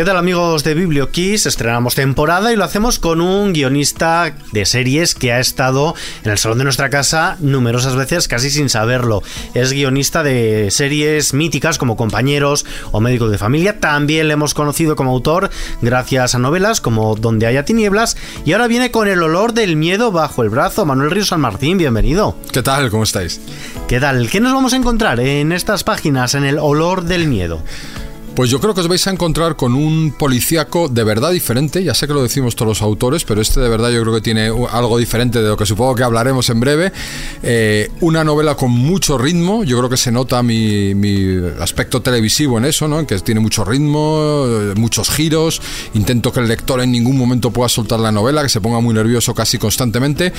¿Qué tal amigos de BiblioKiss? Estrenamos temporada y lo hacemos con un guionista de series que ha estado en el salón de nuestra casa numerosas veces casi sin saberlo. Es guionista de series míticas como Compañeros o Médicos de Familia. También le hemos conocido como autor gracias a novelas como Donde haya tinieblas y ahora viene con el olor del miedo bajo el brazo. Manuel Ríos San Martín, bienvenido. ¿Qué tal? ¿Cómo estáis? ¿Qué tal? ¿Qué nos vamos a encontrar en estas páginas en el olor del miedo? Pues yo creo que os vais a encontrar con un policíaco de verdad diferente. Ya sé que lo decimos todos los autores, pero este de verdad yo creo que tiene algo diferente de lo que supongo que hablaremos en breve. Eh, una novela con mucho ritmo. Yo creo que se nota mi, aspecto televisivo en eso, ¿no? En que tiene mucho ritmo, eh, muchos giros. Intento que el lector en ningún momento pueda soltar la novela, que se ponga muy nervioso casi constantemente.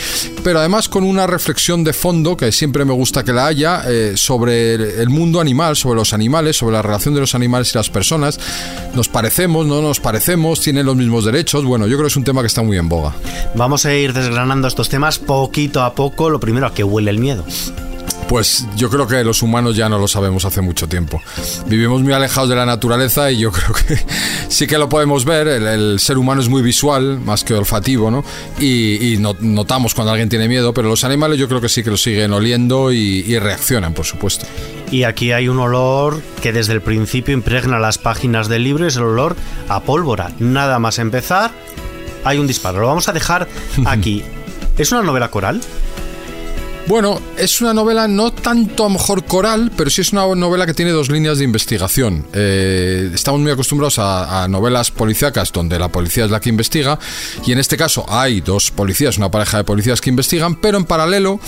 Pero además con una reflexión de fondo, que siempre me gusta que la haya, eh, sobre el mundo animal, sobre los animales, sobre la relación de los animales y las personas. Nos parecemos, no nos parecemos, tienen los mismos derechos. Bueno, yo creo que es un tema que está muy en boga. Vamos a ir desgranando estos temas poquito a poco. Lo primero, ¿a qué huele el miedo? Pues yo creo que los humanos ya no lo sabemos hace mucho tiempo. Vivimos muy alejados de la naturaleza y yo creo que sí que lo podemos ver. El, ser humano es muy visual, más que olfativo, ¿no? Y, notamos cuando alguien tiene miedo, pero los animales yo creo que sí que lo siguen oliendo y, reaccionan, por supuesto. Y aquí hay un olor que desde el principio impregna las páginas del libro, es el olor a pólvora. Nada más empezar, hay un disparo. Lo vamos a dejar aquí. ¿Es una novela coral? Bueno, es una novela no tanto a mejor coral, pero sí es una novela que tiene dos líneas de investigación. Eh, estamos muy acostumbrados a, novelas policíacas donde la policía es la que investiga, y en este caso hay dos policías, una pareja de policías que investigan, pero en paralelo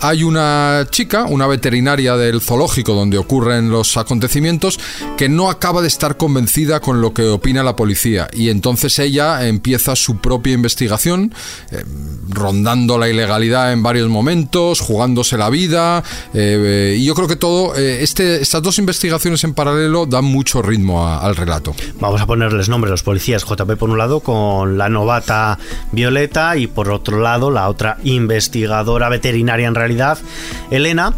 hay una chica, una veterinaria del zoológico donde ocurren los acontecimientos, que no acaba de estar convencida con lo que opina la policía. Y entonces ella empieza su propia investigación, eh, rondando la ilegalidad en varios momentos, jugándose la vida. Eh, y yo creo que todo, eh, este, estas dos investigaciones en paralelo dan mucho ritmo al relato. Vamos a ponerles nombre a los policías. JP por un lado con la novata Violeta y por otro lado la otra investigadora veterinaria en realidad Elena,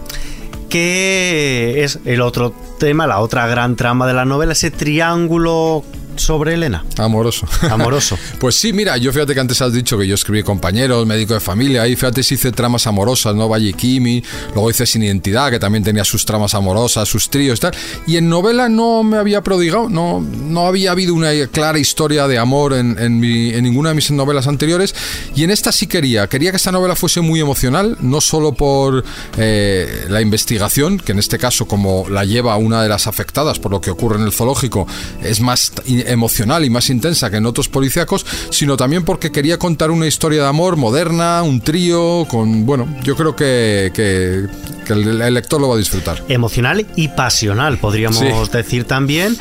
que es el otro tema, la otra gran trama de la novela, ese triángulo sobre Elena? Amoroso. Amoroso. pues sí, mira, yo fíjate que antes has dicho que yo escribí compañeros, médico de familia, y fíjate si hice tramas amorosas, ¿no? Valle Kimi, luego hice Sin Identidad, que también tenía sus tramas amorosas, sus tríos y tal. Y en novela no me había prodigado, no, no había habido una clara historia de amor en, en, ninguna de mis novelas anteriores. Y en esta sí quería, quería que esta novela fuese muy emocional, no solo por eh, la investigación, que en este caso, como la lleva una de las afectadas por lo que ocurre en el zoológico, es más emocional y más intensa que en otros policíacos, sino también porque quería contar una historia de amor moderna, un trío, con, bueno, yo creo que, que, el, lector lo va a disfrutar. Emocional y pasional, podríamos decir también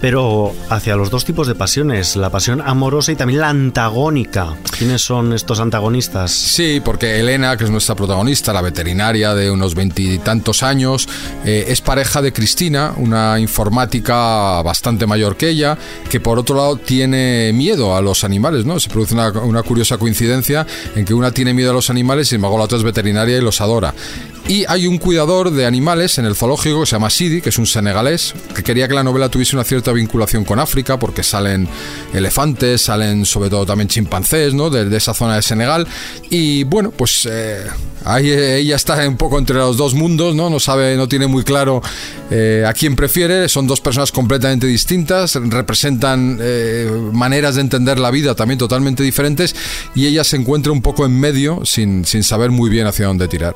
pero hacia los dos tipos de pasiones, la pasión amorosa y también la antagónica. ¿Quiénes son estos antagonistas? Sí, porque Elena, que es nuestra protagonista, la veterinaria de unos veintitantos años, eh, es pareja de Cristina, una informática bastante mayor que ella, que por otro lado tiene miedo a los animales, ¿no? Se produce una, una curiosa coincidencia en que una tiene miedo a los animales y sin embargo la otra es veterinaria y los adora. Y hay un cuidador de animales en el zoológico que se llama Sidi, que es un senegalés, que quería que la novela tuviese una cierta vinculación con África, porque salen elefantes, salen sobre todo también chimpancés, ¿no? De, esa zona de Senegal. Y bueno, pues eh, ahí ella está un poco entre los dos mundos, ¿no? No sabe, no tiene muy claro eh, a quién prefiere. Son dos personas completamente distintas, representan eh, maneras de entender la vida también totalmente diferentes, y ella se encuentra un poco en medio sin, sin saber muy bien hacia dónde tirar.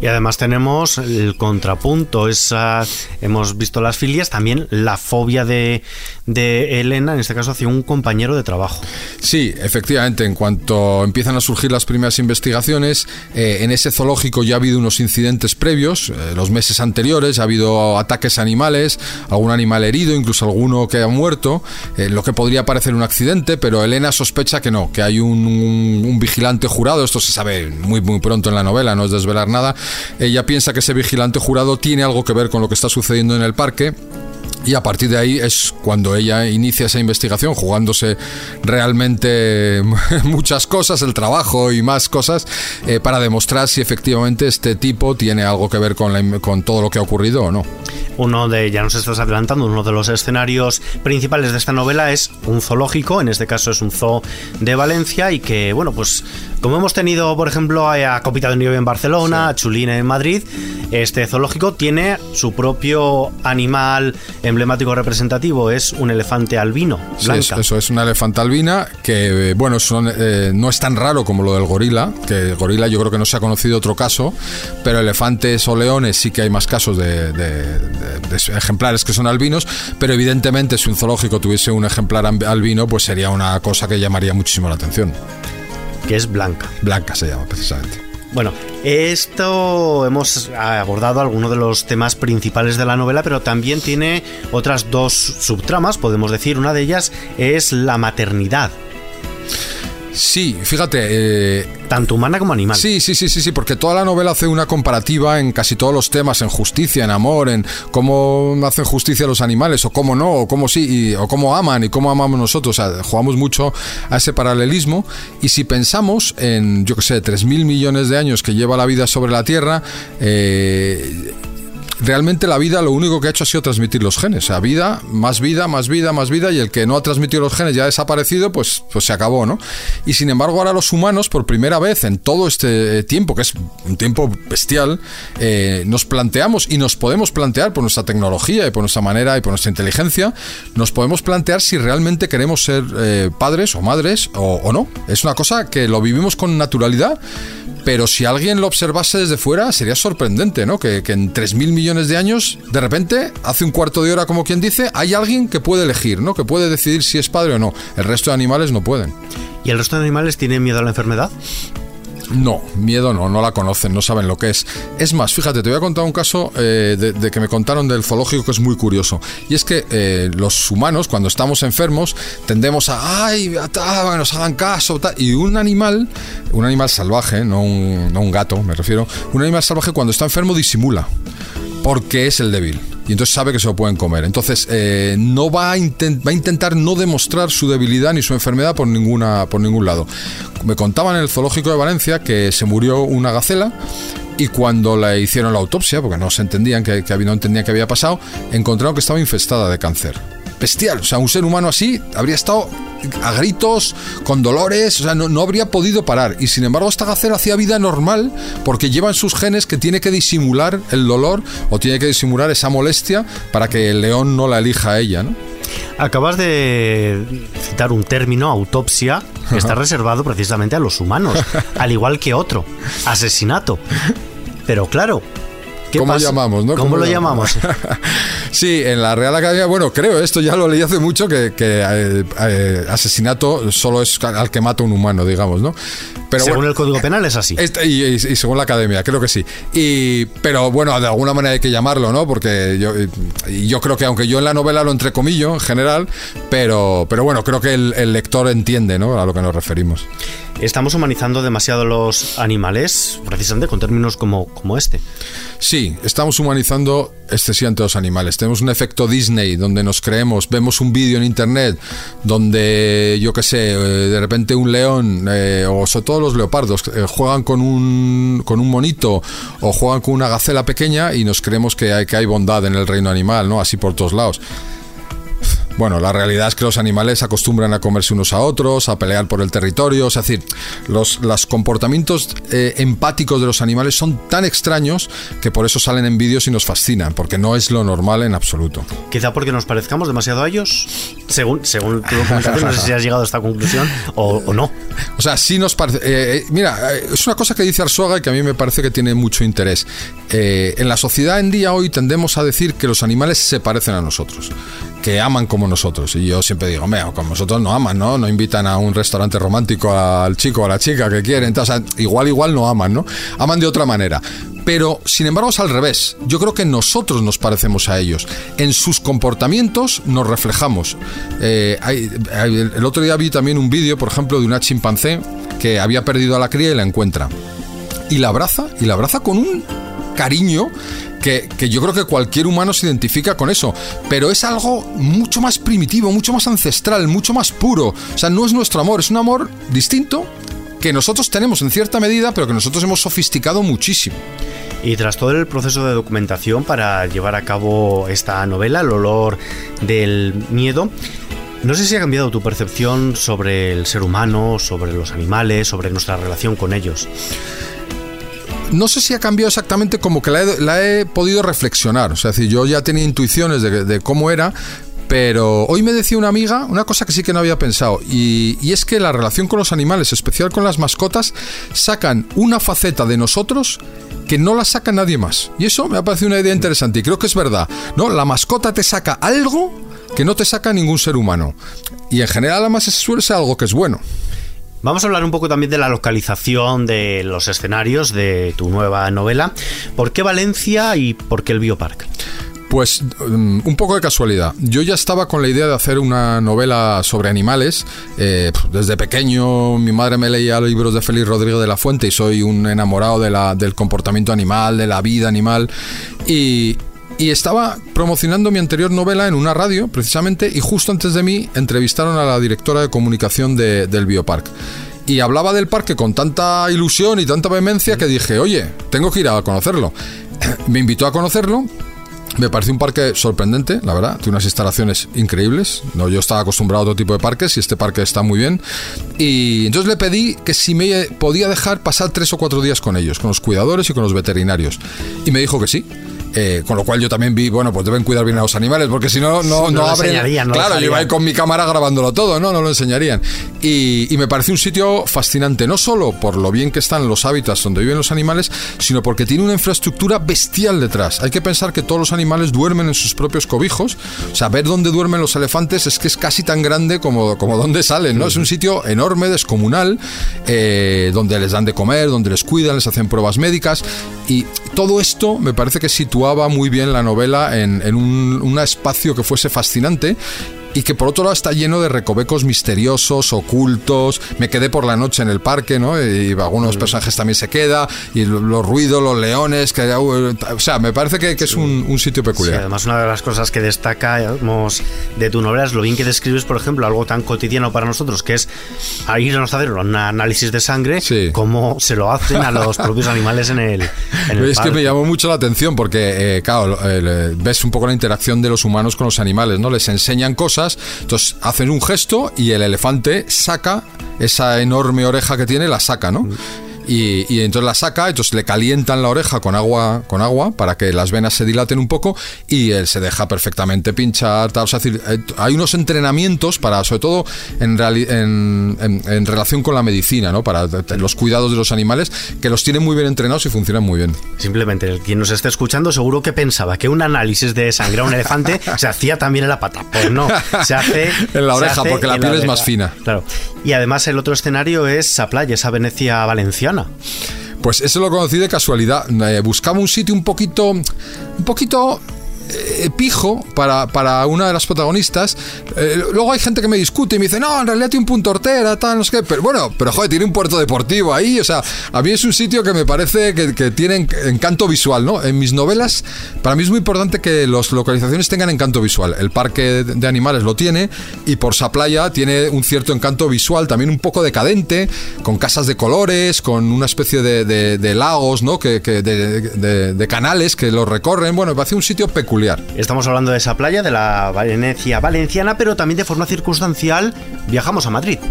Y además tenemos el contrapunto, esa, hemos visto las filias, también la fobia de, de Elena, en este caso hacia un compañero de trabajo. Sí, efectivamente, en cuanto empiezan a surgir las primeras investigaciones, eh, en ese zoológico ya ha habido unos incidentes previos, eh, los meses anteriores, ha habido ataques a animales, algún animal herido, incluso alguno que ha muerto, eh, lo que podría parecer un accidente, pero Elena sospecha que no, que hay un, un vigilante jurado, esto se sabe muy, muy pronto en la novela, no es desvelar nada, ella piensa que ese vigilante jurado tiene algo que ver con lo que está sucediendo en el parque Y a partir de ahí es cuando ella inicia esa investigación, jugándose realmente muchas cosas, el trabajo y más cosas, eh, para demostrar si efectivamente este tipo tiene algo que ver con, con todo lo que ha ocurrido o no. Uno de, ya nos estás adelantando, uno de los escenarios principales de esta novela es un zoológico, en este caso es un zoo de Valencia y que, bueno, pues como hemos tenido, por ejemplo, a Copita de Nieve en Barcelona, a Chulina en Madrid, este zoológico tiene su propio animal emblemático representativo, es un elefante albino. Blanca. eso es una elefante albina que, bueno, eh, no es tan raro como lo del gorila, que el gorila yo creo que no se ha conocido otro caso, pero elefantes o leones sí que hay más casos de, ejemplares que son albinos, pero evidentemente si un zoológico tuviese un ejemplar albino, pues sería una cosa que llamaría muchísimo la atención que es Blanca. Blanca se llama precisamente. Bueno, esto hemos abordado algunos de los temas principales de la novela, pero también tiene otras dos subtramas, podemos decir. Una de ellas es la maternidad. Sí, fíjate. Eh, Tanto humana como animal. Sí, sí, sí, sí, sí, porque toda la novela hace una comparativa en casi todos los temas, en justicia, en amor, en cómo hacen justicia los animales, o cómo no, o cómo sí, o cómo aman y cómo amamos nosotros. O sea, jugamos mucho a ese paralelismo. Y si pensamos en, yo qué sé, 3.000 millones de años que lleva la vida sobre la Tierra, eh, realmente la vida lo único que ha hecho ha sido transmitir los genes. O sea, vida, más vida, más vida, más vida, y el que no ha transmitido los genes ya ha desaparecido, pues, pues se acabó, ¿no? Y sin embargo, ahora los humanos, por primera vez en todo este tiempo, que es un tiempo bestial, eh, nos planteamos y nos podemos plantear por nuestra tecnología y por nuestra manera y por nuestra inteligencia, nos podemos plantear si realmente queremos ser eh, padres o madres o, no. Es una cosa que lo vivimos con naturalidad pero si alguien lo observase desde fuera, sería sorprendente, ¿no? Que, que en 3.000 millones de años, de repente, hace un cuarto de hora, como quien dice, hay alguien que puede elegir, ¿no? Que puede decidir si es padre o no. El resto de animales no pueden. ¿Y el resto de animales tienen miedo a la enfermedad? No, miedo no, no la conocen, no saben lo que es. Es más, fíjate, te voy a contar un caso eh, de, que me contaron del zoológico que es muy curioso. Y es que eh, los humanos, cuando estamos enfermos, tendemos a, ay, a, nos hagan caso, y un animal, un animal salvaje, no un, no un gato, me refiero, un animal salvaje cuando está enfermo disimula, porque es el débil y entonces sabe que se lo pueden comer. Entonces eh, no va a, va a, intentar no demostrar su debilidad ni su enfermedad por, ninguna, por ningún lado. Me contaban en el zoológico de Valencia que se murió una gacela y cuando le hicieron la autopsia, porque no se entendían que, que no entendían qué había pasado, encontraron que estaba infestada de cáncer bestial. O sea, un ser humano así habría estado a gritos, con dolores, o sea, no, habría podido parar. Y sin embargo, esta gacela hacía vida normal porque lleva en sus genes que tiene que disimular el dolor o tiene que disimular esa molestia para que el león no la elija a ella, ¿no? Acabas de citar un término, autopsia, que está reservado precisamente a los humanos, al igual que otro, asesinato. Pero claro, ¿Cómo llamamos, no? ¿Cómo, lo llamamos? sí, en la Real Academia, bueno, creo, esto ya lo leí hace mucho, que, eh, eh, asesinato solo es al que mata un humano, digamos, ¿no? Pero según el Código Penal es así. Este, y, según la Academia, creo que sí. Y, pero bueno, de alguna manera hay que llamarlo, ¿no? Porque yo, yo creo que aunque yo en la novela lo entrecomillo en general, pero, pero bueno, creo que el, el lector entiende, ¿no? A lo que nos referimos. Estamos humanizando demasiado los animales, precisamente con términos como, como este. Sí, estamos humanizando excesivamente los animales. Tenemos un efecto Disney donde nos creemos, vemos un vídeo en internet donde, yo qué sé, eh, de repente un león, eh, o sobre todo los leopardos, eh, juegan con un, con un monito o juegan con una gacela pequeña y nos creemos que hay, que hay bondad en el reino animal, ¿no? Así por todos lados. Bueno, la realidad es que los animales acostumbran a comerse unos a otros, a pelear por el territorio, es decir, los, los comportamientos eh, empáticos de los animales son tan extraños que por eso salen en vídeos y nos fascinan, porque no es lo normal en absoluto. Quizá porque nos parezcamos demasiado a ellos, según, según tu documentación, no sé si has llegado a esta conclusión o, no. O sea, sí nos parece... Eh, eh, mira, es una cosa que dice Arsuaga y que a mí me parece que tiene mucho interés. en la sociedad en día hoy tendemos a decir que los animales se parecen a nosotros que aman como nosotros. Y yo siempre digo, mira, como nosotros no aman, ¿no? No invitan a un restaurante romántico al chico o a la chica que quieren. Entonces, igual, igual no aman, ¿no? Aman de otra manera. Pero, sin embargo, es al revés. Yo creo que nosotros nos parecemos a ellos. En sus comportamientos nos reflejamos. Eh, el otro día vi también un vídeo, por ejemplo, de una chimpancé que había perdido a la cría y la encuentra. Y la abraza, y la abraza con un cariño que, que yo creo que cualquier humano se identifica con eso, pero es algo mucho más primitivo, mucho más ancestral, mucho más puro. O sea, no es nuestro amor, es un amor distinto que nosotros tenemos en cierta medida, pero que nosotros hemos sofisticado muchísimo. Y tras todo el proceso de documentación para llevar a cabo esta novela, El olor del miedo, no sé si ha cambiado tu percepción sobre el ser humano, sobre los animales, sobre nuestra relación con ellos. No sé si ha cambiado exactamente como que la he, podido reflexionar. O sea, yo ya tenía intuiciones de, de cómo era, pero hoy me decía una amiga una cosa que sí que no había pensado, y, es que la relación con los animales, especial con las mascotas, sacan una faceta de nosotros que no la saca nadie más. Y eso me ha parecido una idea interesante, y creo que es verdad. ¿no? La mascota te saca algo que no te saca ningún ser humano. Y en general, además, suele ser algo que es bueno. Vamos a hablar un poco también de la localización de los escenarios de tu nueva novela. ¿Por qué Valencia y por qué el Biopark? Pues um, un poco de casualidad. Yo ya estaba con la idea de hacer una novela sobre animales. Eh, desde pequeño mi madre me leía libros de Félix Rodríguez de la Fuente y soy un enamorado del comportamiento animal, de la vida animal. Y, estaba promocionando mi anterior novela en una radio, precisamente, y justo antes de mí entrevistaron a la directora de comunicación de, del Biopark. Y hablaba del parque con tanta ilusión y tanta vehemencia que dije, oye, tengo que ir a conocerlo. Me invitó a conocerlo me pareció un parque sorprendente, la verdad. Tiene unas instalaciones increíbles. No, yo estaba acostumbrado a otro tipo de parques y este parque está muy bien. Y entonces le pedí que si me podía dejar pasar tres o cuatro días con ellos, con los cuidadores y con los veterinarios. Y me dijo que sí. Eh, con lo cual yo también vi, bueno, pues deben cuidar bien a los animales, porque si no, no, no, abren. claro, yo iba ahí con mi cámara grabándolo todo, ¿no? No lo enseñarían. Y, y, me pareció un sitio fascinante, no solo por lo bien que están los hábitats donde viven los animales, sino porque tiene una infraestructura bestial detrás. Hay que pensar que todos los animales duermen en sus propios cobijos. O sea, ver dónde duermen los elefantes es que es casi tan grande como, como dónde salen, ¿no? Es un sitio enorme, descomunal, eh, donde les dan de comer, donde les cuidan, les hacen pruebas médicas. Y todo esto me parece que sitúa muy bien la novela en, un, un espacio que fuese fascinante y que por otro lado está lleno de recovecos misteriosos, ocultos. Me quedé por la noche en el parque, ¿no? Y algunos mm. personajes también se queda, y los ruidos, los leones, que, o sea, me parece que, es un, sitio peculiar. además, una de las cosas que destacamos de tu novela es lo bien que describes, por ejemplo, algo tan cotidiano para nosotros, que es ir a hacer un análisis de sangre, como se lo hacen a los propios animales en el, en Es que me llamó mucho la atención porque, eh, claro, ves un poco la interacción de los humanos con los animales, ¿no? Les enseñan cosas entonces hacen un gesto y el elefante saca esa enorme oreja que tiene, la saca, ¿no? Y, entonces la saca, entonces le calientan la oreja con agua, con agua para que las venas se dilaten un poco y él se deja perfectamente pinchar. Tal, o sea, decir, eh, hay unos entrenamientos para, sobre todo en, en, en, relación con la medicina, ¿no? para los cuidados de los animales, que los tienen muy bien entrenados y funcionan muy bien. Simplemente, el quien nos esté escuchando seguro que pensaba que un análisis de sangre a un elefante se hacía también en la pata. Pues no, se hace en la oreja porque la piel es más fina. Claro. Y además el otro escenario es esa playa, esa Venecia valenciana pues eso lo conocí de casualidad. Eh, buscaba un sitio un poquito, un poquito eh, pijo para, para, una de las protagonistas. Eh, luego hay gente que me discute y me dice, no, en realidad tiene un punto hortera, tal, no sé qué. Pero bueno, pero joder, tiene un puerto deportivo ahí. O sea, a mí es un sitio que me parece que, que tiene encanto visual, ¿no? En mis novelas, para mí es muy importante que las localizaciones tengan encanto visual. El parque de animales lo tiene y por sa playa tiene un cierto encanto visual, también un poco decadente, con casas de colores, con una especie de, de, lagos, ¿no? Que, que de, de, canales que lo recorren. Bueno, me parece un sitio peculiar Estamos hablando de esa playa, de la Venecia valenciana, pero también de forma circunstancial viajamos a Madrid.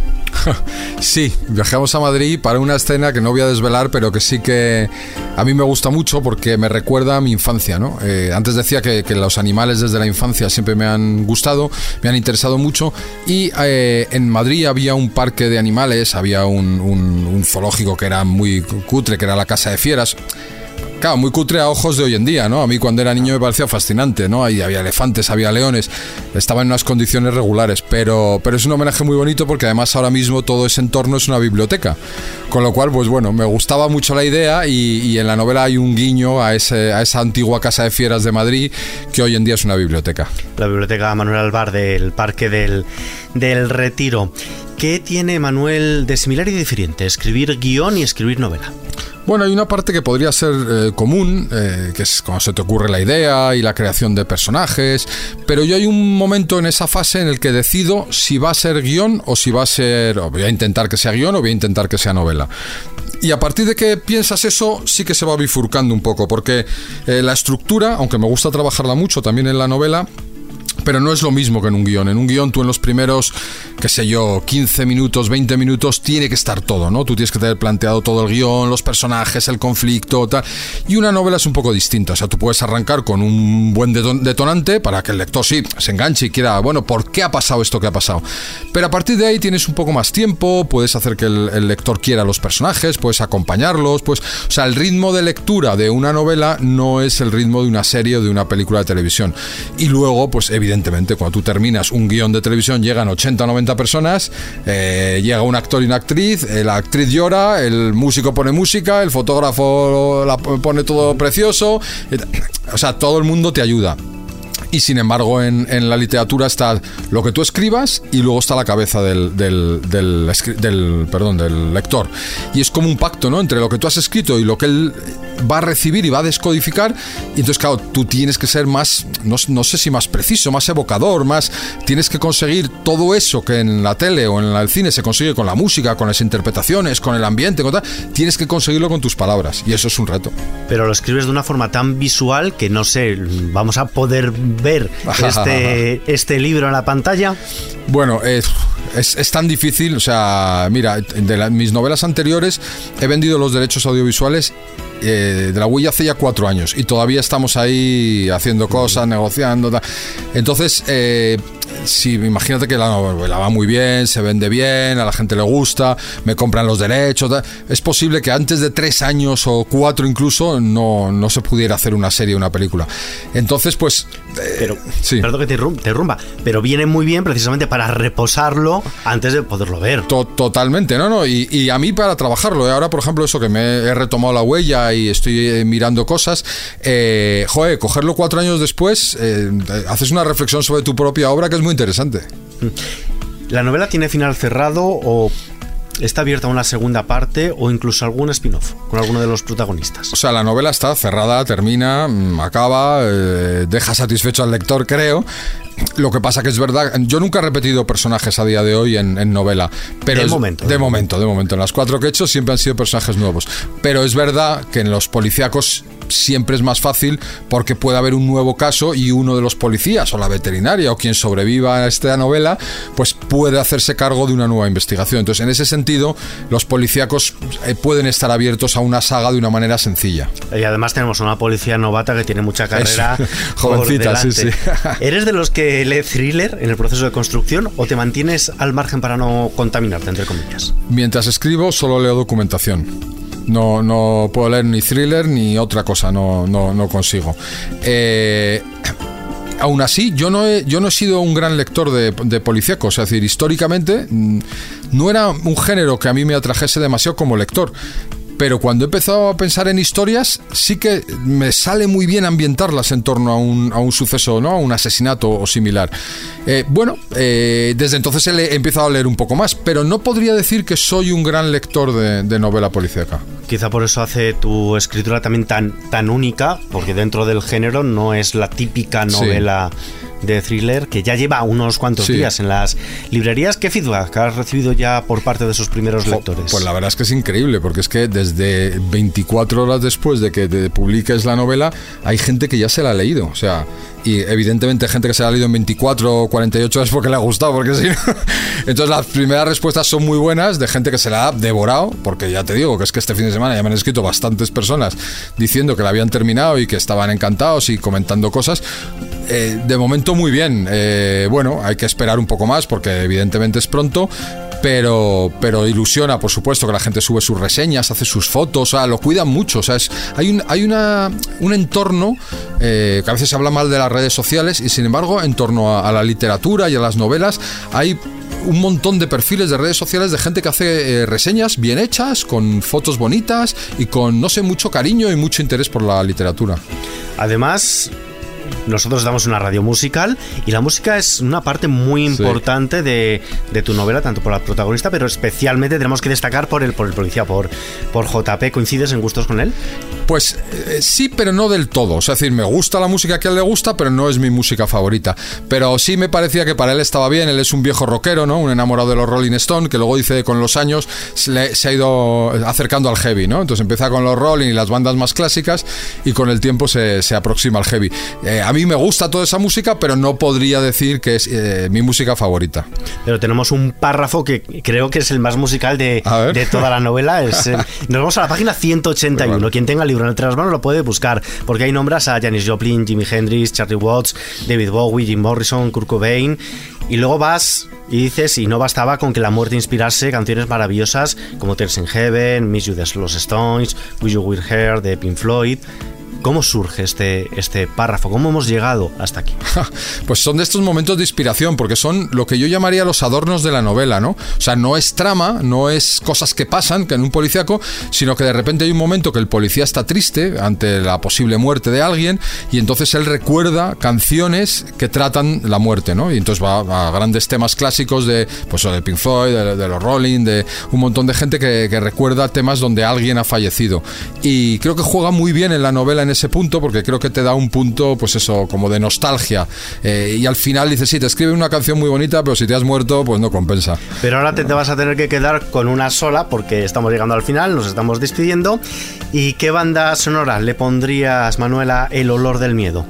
Sí, viajamos a Madrid para una escena que no voy a desvelar, pero que sí que a mí me gusta mucho porque me recuerda a mi infancia. ¿no? Eh, antes decía que, los animales desde la infancia siempre me han gustado, me han interesado mucho y eh, en Madrid había un parque de animales, había un, un zoológico que era muy cutre, que era la Casa de Fieras Claro, muy cutre a ojos de hoy en día, ¿no? A mí cuando era niño me parecía fascinante, ¿no? Ahí había elefantes, había leones, estaba en unas condiciones regulares, pero, pero es un homenaje muy bonito porque además ahora mismo todo ese entorno es una biblioteca. Con lo cual, pues bueno, me gustaba mucho la idea y, en la novela hay un guiño a, ese, a esa antigua casa de fieras de Madrid que hoy en día es una biblioteca. La biblioteca Manuel Alvar del Parque del, del Retiro. ¿Qué tiene Manuel de similar y diferente escribir guion y escribir novela? Bueno, hay una parte que podría ser eh, común, eh, que es cuando se te ocurre la idea y la creación de personajes, pero yo hay un momento en esa fase en el que decido si va a ser guion o si va a ser, o voy a intentar que sea guion o voy a intentar que sea novela. Y a partir de que piensas eso, sí que se va bifurcando un poco, porque eh, la estructura, aunque me gusta trabajarla mucho también en la novela, pero no es lo mismo que en un guion. En un guion tú en los primeros, qué sé yo, 15 minutos, 20 minutos, tiene que estar todo, ¿no? Tú tienes que tener planteado todo el guion, los personajes, el conflicto, tal. Y una novela es un poco distinta. O sea, tú puedes arrancar con un buen detonante para que el lector sí se enganche y quiera, bueno, ¿por qué ha pasado esto que ha pasado? Pero a partir de ahí tienes un poco más tiempo, puedes hacer que el, lector quiera los personajes, puedes acompañarlos, pues, o sea, el ritmo de lectura de una novela no es el ritmo de una serie o de una película de televisión. Y luego, pues, evidentemente, evidentemente, cuando tú terminas un guion de televisión, llegan 80 o 90 personas, eh, llega un actor y una actriz, eh, la actriz llora, el músico pone música, el fotógrafo la pone todo precioso, o sea, todo el mundo te ayuda y sin embargo en, la literatura está lo que tú escribas y luego está la cabeza del, del, del, perdón, del lector. Y es como un pacto ¿no? entre lo que tú has escrito y lo que él va a recibir y va a descodificar. Y entonces, claro, tú tienes que ser más, no, no sé si más preciso, más evocador, más... Tienes que conseguir todo eso que en la tele o en el cine se consigue con la música, con las interpretaciones, con el ambiente, con tal, tienes que conseguirlo con tus palabras. Y eso es un reto. Pero lo escribes de una forma tan visual que no sé, vamos a poder ver este, este libro en la pantalla? Bueno, es, es, tan difícil, o sea, mira, de mis novelas anteriores he vendido los derechos audiovisuales eh, de la huella hace ya cuatro años y todavía estamos ahí haciendo cosas, negociando. Entonces, eh, si imagínate que la novela va muy bien, se vende bien, a la gente le gusta, me compran los derechos, es posible que antes de tres años o cuatro incluso no, no se pudiera hacer una serie, una película. Entonces, pues... Eh, pero, sí. Perdón que te interrumpa, pero viene muy bien precisamente para reposarlo antes de poderlo ver. totalmente, no, no, y, a mí para trabajarlo, ¿eh? ahora por ejemplo eso que me he retomado la huella y estoy eh, mirando cosas, eh, joder, cogerlo cuatro años después, haces una reflexión sobre tu propia obra que es muy interesante. ¿La novela tiene final cerrado o está abierta una segunda parte o incluso algún spin-off con alguno de los protagonistas. O sea, la novela está cerrada, termina, mm, acaba, eh, deja satisfecho al lector, creo. Lo que pasa que es verdad, yo nunca he repetido personajes a día de hoy en, novela. Pero de momento. De, momento, de momento. En las cuatro que he hecho siempre han sido personajes nuevos. Pero es verdad que en los policíacos siempre es más fácil porque puede haber un nuevo caso y uno de los policías o la veterinaria o quien sobreviva a esta novela, pues puede hacerse cargo de una nueva investigación. Entonces, en ese sentido, los policíacos eh, pueden estar abiertos a una saga de una manera sencilla. Y además tenemos una policía novata que tiene mucha carrera. Jovencita, sí, sí. ¿Eres de los que lee thriller en el proceso de construcción o te mantienes al margen para no contaminarte, entre comillas? Mientras escribo, solo leo documentación. No, no puedo leer ni thriller ni otra cosa, no, no, no consigo. Eh, aún así, yo no, he, yo no he sido un gran lector de, de es decir, históricamente mm, no era un género que a mí me atrajese demasiado como lector pero cuando he empezado a pensar en historias, sí que me sale muy bien ambientarlas en torno a un, a un suceso, ¿no? a un asesinato o similar. Eh, bueno, eh, desde entonces he, empezado a leer un poco más, pero no podría decir que soy un gran lector de, novela policíaca. Quizá por eso hace tu escritura también tan, tan única, porque dentro del género no es la típica novela de thriller que ya lleva unos cuantos días en las librerías. ¿Qué feedback has recibido ya por parte de esos primeros lectores? Pues la verdad es que es increíble, porque es que desde 24 horas después de que te publiques la novela, hay gente que ya se la ha leído. O sea, y evidentemente gente que se la ha leído en 24 o 48 horas porque le ha gustado, porque si Entonces las primeras respuestas son muy buenas de gente que se la ha devorado, porque ya te digo que es que este fin de semana ya me han escrito bastantes personas diciendo que la habían terminado y que estaban encantados y comentando cosas. Eh, de momento muy bien. Eh, bueno, hay que esperar un poco más porque evidentemente es pronto, pero, pero ilusiona, por supuesto, que la gente sube sus reseñas, hace sus fotos, lo cuidan mucho. Es, hay, un, hay una, un entorno eh, que a veces se habla mal de las redes sociales y, sin embargo, en torno a, la literatura y a las novelas, hay un montón de perfiles de redes sociales de gente que hace reseñas bien hechas, con fotos bonitas y con, no sé, mucho cariño y mucho interés por la literatura. Además, nosotros damos una radio musical y la música es una parte muy importante de, tu novela, tanto por la protagonista, pero especialmente tenemos que destacar por el, por el policía, por, por JP. ¿Coincides en gustos con él? Pues eh, sí, pero no del todo. es decir, me gusta la música que a él le gusta, pero no es mi música favorita. Pero sí me parecía que para él estaba bien. Él es un viejo rockero, ¿no? Un enamorado de los Rolling Stones, que luego dice con los años se, se ha ido acercando al heavy, ¿no? Entonces empieza con los Rolling y las bandas más clásicas y con el tiempo se, se aproxima al heavy. Eh, a mí me gusta toda esa música, pero no podría decir que es eh, mi música favorita. Pero tenemos un párrafo que creo que es el más musical de, de toda la novela. Es, nos vamos a la página 181. Quien tenga el libro entre las manos lo puede buscar, porque hay nombres a Janis Joplin, Jimi Hendrix, Charlie Watts, David Bowie, Jim Morrison, Kurt Cobain. Y luego vas y dices, y no bastaba con que la muerte inspirase canciones maravillosas como Tears in Heaven, Miss You de los Stones, Wish You Were Here de Pink Floyd. ¿Cómo surge este, este párrafo? ¿Cómo hemos llegado hasta aquí? Pues son de estos momentos de inspiración, porque son lo que yo llamaría los adornos de la novela, ¿no? O sea, no es trama, no es cosas que pasan, que en un policíaco, sino que de repente hay un momento que el policía está triste ante la posible muerte de alguien y entonces él recuerda canciones que tratan la muerte, ¿no? Y entonces va a grandes temas clásicos de, pues, de Pink Floyd, de, los Rolling, de un montón de gente que, que recuerda temas donde alguien ha fallecido. Y creo que juega muy bien en la novela en ese punto porque creo que te da un punto, pues eso, como de nostalgia. Eh, y al final dices, sí, te escribe una canción muy bonita, pero si te has muerto, pues no compensa. Pero ahora te, te vas a tener que quedar con una sola porque estamos llegando al final, nos estamos despidiendo. ¿Y qué banda sonora le pondrías, Manuela, el olor del miedo?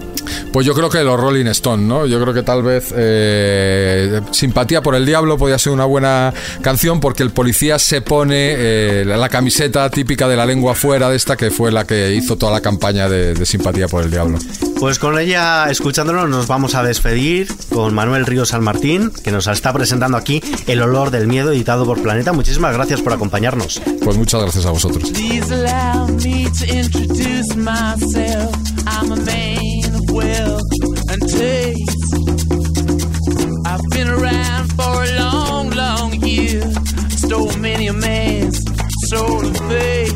Pues yo creo que los Rolling Stone, ¿no? Yo creo que tal vez eh, Simpatía por el Diablo podría ser una buena canción porque el policía se pone eh, la camiseta típica de la lengua fuera de esta que fue la que hizo toda la campaña de, Simpatía por el Diablo. Pues con ella, escuchándonos, nos vamos a despedir con Manuel Ríos San Martín, que nos está presentando aquí El olor del miedo, editado por Planeta. Muchísimas gracias por acompañarnos. Pues muchas gracias a vosotros. Will and taste. I've been around for a long, long year. Stole many a man's soul of faith.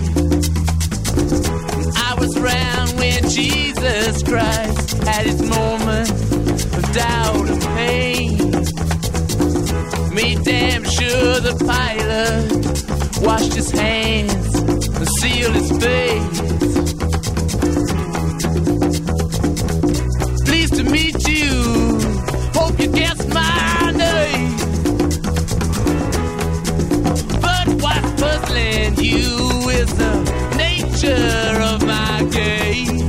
I was around when Jesus Christ had his moment of doubt and pain. Made damn sure the pilot washed his hands and sealed his face. Of my game.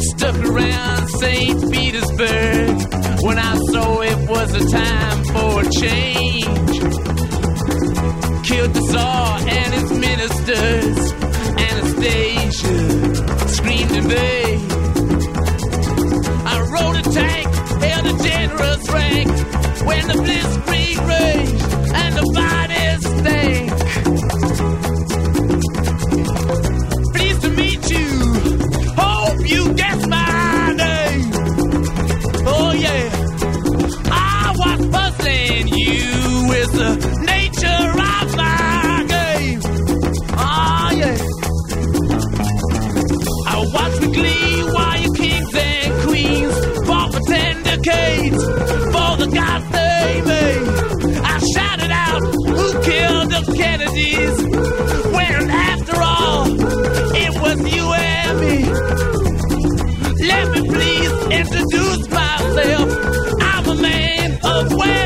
Stuck around St. Petersburg when I saw it was a time for change. Killed the Tsar and his ministers. in the bliss. Kennedys. When after all, it was you and me. Let me please introduce myself. I'm a man of wealth.